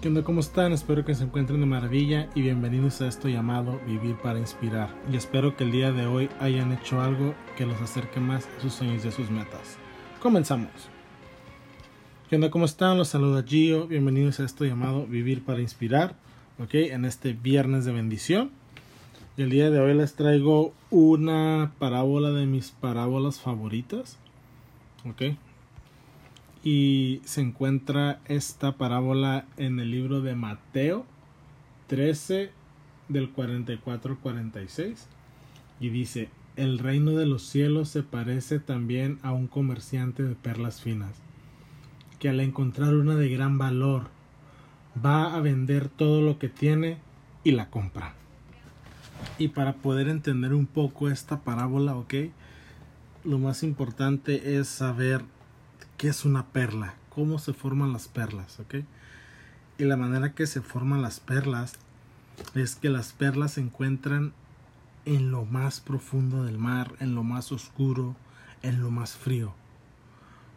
¿Qué onda? ¿Cómo están? Espero que se encuentren de maravilla y bienvenidos a esto llamado Vivir para Inspirar. Y espero que el día de hoy hayan hecho algo que los acerque más a sus sueños y a sus metas. Comenzamos. ¿Qué onda? ¿Cómo están? Los saluda Gio. Bienvenidos a esto llamado Vivir para Inspirar. Ok, en este viernes de bendición. Y el día de hoy les traigo una parábola de mis parábolas favoritas. Ok, y se encuentra esta parábola en el libro de Mateo 13 del 44 al 46 y dice el reino de los cielos se parece también a un comerciante de perlas finas que al encontrar una de gran valor va a vender todo lo que tiene y la compra y para poder entender un poco esta parábola ok lo más importante es saber qué es una perla, cómo se forman las perlas, ¿ok? Y la manera que se forman las perlas es que las perlas se encuentran en lo más profundo del mar, en lo más oscuro, en lo más frío.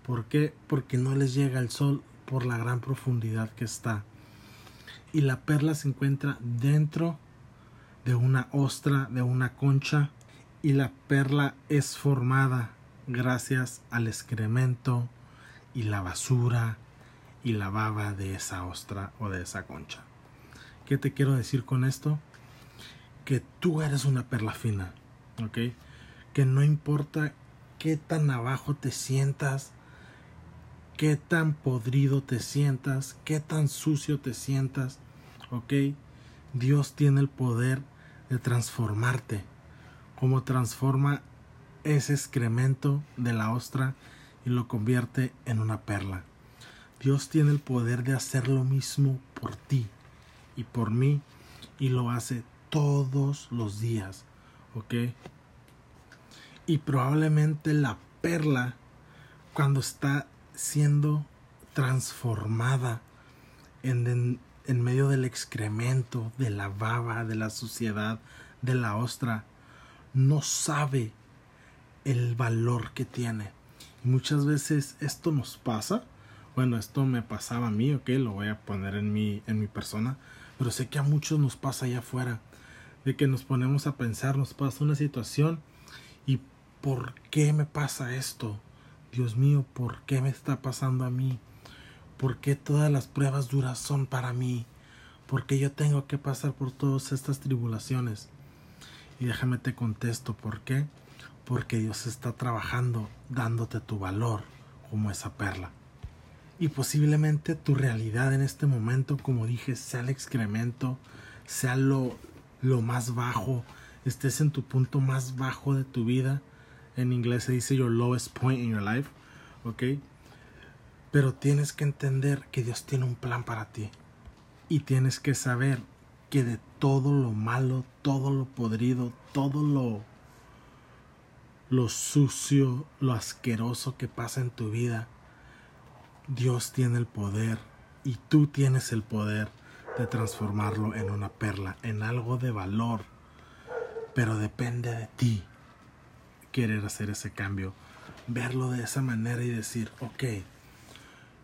¿Por qué? Porque no les llega el sol por la gran profundidad que está. Y la perla se encuentra dentro de una ostra, de una concha, y la perla es formada gracias al excremento, y la basura y la baba de esa ostra o de esa concha. ¿Qué te quiero decir con esto? Que tú eres una perla fina, ¿ok? Que no importa qué tan abajo te sientas, qué tan podrido te sientas, qué tan sucio te sientas, ¿ok? Dios tiene el poder de transformarte, como transforma ese excremento de la ostra y lo convierte en una perla. Dios tiene el poder de hacer lo mismo por ti y por mí y lo hace todos los días, ¿ok? Y probablemente la perla, cuando está siendo transformada en, en, medio del excremento, de la baba, de la suciedad, de la ostra, no sabe el valor que tiene muchas veces esto nos pasa. Bueno, esto me pasaba a mí, ok, lo voy a poner en mi, en mi persona. Pero sé que a muchos nos pasa allá afuera. De que nos ponemos a pensar, nos pasa una situación. ¿Y por qué me pasa esto? Dios mío, ¿por qué me está pasando a mí? ¿Por qué todas las pruebas duras son para mí? ¿Por qué yo tengo que pasar por todas estas tribulaciones? Y déjame te contesto, ¿por qué? Porque Dios está trabajando dándote tu valor como esa perla. Y posiblemente tu realidad en este momento, como dije, sea el excremento, sea lo, lo más bajo, estés en tu punto más bajo de tu vida. En inglés se dice your lowest point in your life, ¿ok? Pero tienes que entender que Dios tiene un plan para ti. Y tienes que saber que de todo lo malo, todo lo podrido, todo lo lo sucio, lo asqueroso que pasa en tu vida, Dios tiene el poder y tú tienes el poder de transformarlo en una perla, en algo de valor. Pero depende de ti querer hacer ese cambio, verlo de esa manera y decir, ok,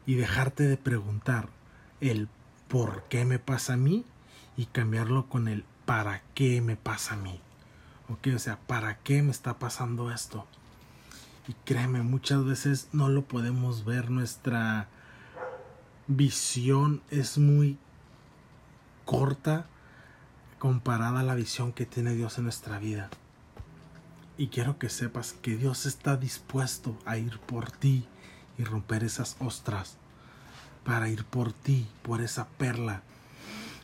y dejarte de preguntar el por qué me pasa a mí y cambiarlo con el para qué me pasa a mí. Ok, o sea, ¿para qué me está pasando esto? Y créeme, muchas veces no lo podemos ver, nuestra visión es muy corta comparada a la visión que tiene Dios en nuestra vida. Y quiero que sepas que Dios está dispuesto a ir por ti y romper esas ostras para ir por ti, por esa perla.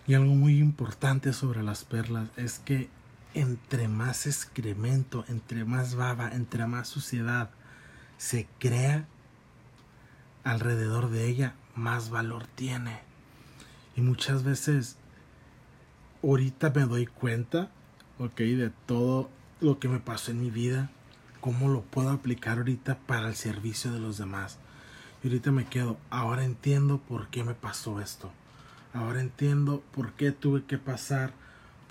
Y algo muy importante sobre las perlas es que entre más excremento, entre más baba, entre más suciedad se crea alrededor de ella, más valor tiene. Y muchas veces, ahorita me doy cuenta, ok, de todo lo que me pasó en mi vida, cómo lo puedo aplicar ahorita para el servicio de los demás. Y ahorita me quedo, ahora entiendo por qué me pasó esto. Ahora entiendo por qué tuve que pasar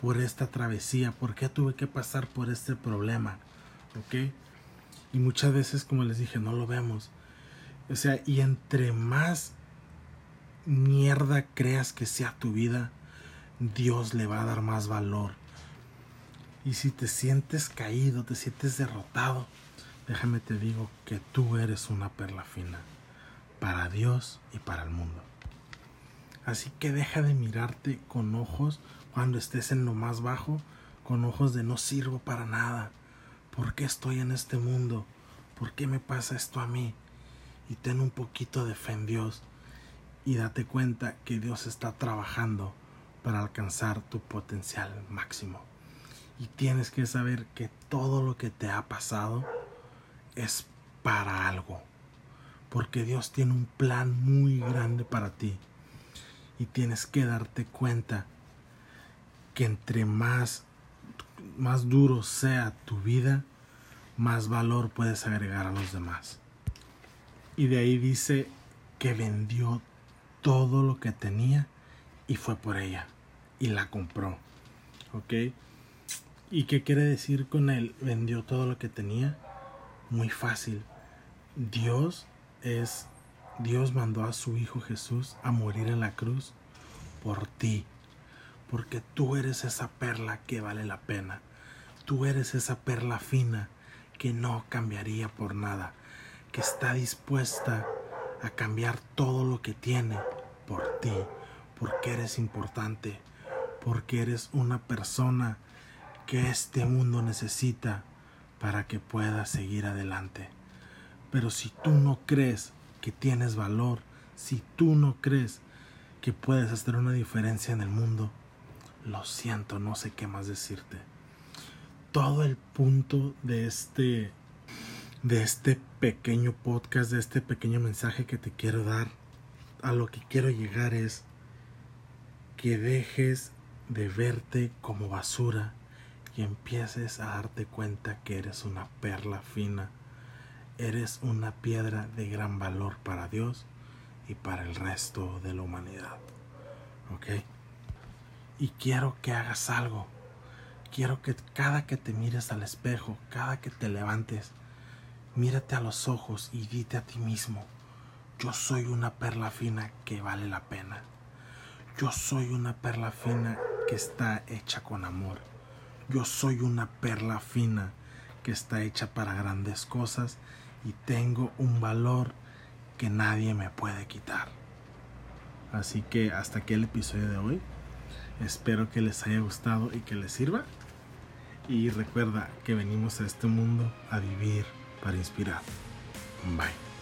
por esta travesía? ¿Por qué tuve que pasar por este problema? ¿Ok? Y muchas veces, como les dije, no lo vemos. O sea, y entre más mierda creas que sea tu vida, Dios le va a dar más valor. Y si te sientes caído, te sientes derrotado, déjame te digo que tú eres una perla fina para Dios y para el mundo. Así que deja de mirarte con ojos cuando estés en lo más bajo, con ojos de no sirvo para nada. ¿Por qué estoy en este mundo? ¿Por qué me pasa esto a mí? Y ten un poquito de fe en Dios y date cuenta que Dios está trabajando para alcanzar tu potencial máximo. Y tienes que saber que todo lo que te ha pasado es para algo. Porque Dios tiene un plan muy grande para ti. Y tienes que darte cuenta que entre más, más duro sea tu vida, más valor puedes agregar a los demás. Y de ahí dice que vendió todo lo que tenía y fue por ella y la compró. ¿Ok? ¿Y qué quiere decir con él? Vendió todo lo que tenía. Muy fácil. Dios es, Dios mandó a su Hijo Jesús a morir en la cruz por ti. Porque tú eres esa perla que vale la pena. Tú eres esa perla fina que no cambiaría por nada. Que está dispuesta a cambiar todo lo que tiene por ti. Porque eres importante. Porque eres una persona que este mundo necesita para que pueda seguir adelante. Pero si tú no crees que tienes valor, si tú no crees que puedes hacer una diferencia en el mundo, lo siento, no sé qué más decirte. Todo el punto de este de este pequeño podcast, de este pequeño mensaje que te quiero dar, a lo que quiero llegar es que dejes de verte como basura y empieces a darte cuenta que eres una perla fina, eres una piedra de gran valor para Dios y para el resto de la humanidad. ¿Ok? Y quiero que hagas algo. Quiero que cada que te mires al espejo, cada que te levantes, mírate a los ojos y dite a ti mismo, yo soy una perla fina que vale la pena. Yo soy una perla fina que está hecha con amor. Yo soy una perla fina que está hecha para grandes cosas y tengo un valor que nadie me puede quitar. Así que hasta aquí el episodio de hoy. Espero que les haya gustado y que les sirva. Y recuerda que venimos a este mundo a vivir para inspirar. Bye.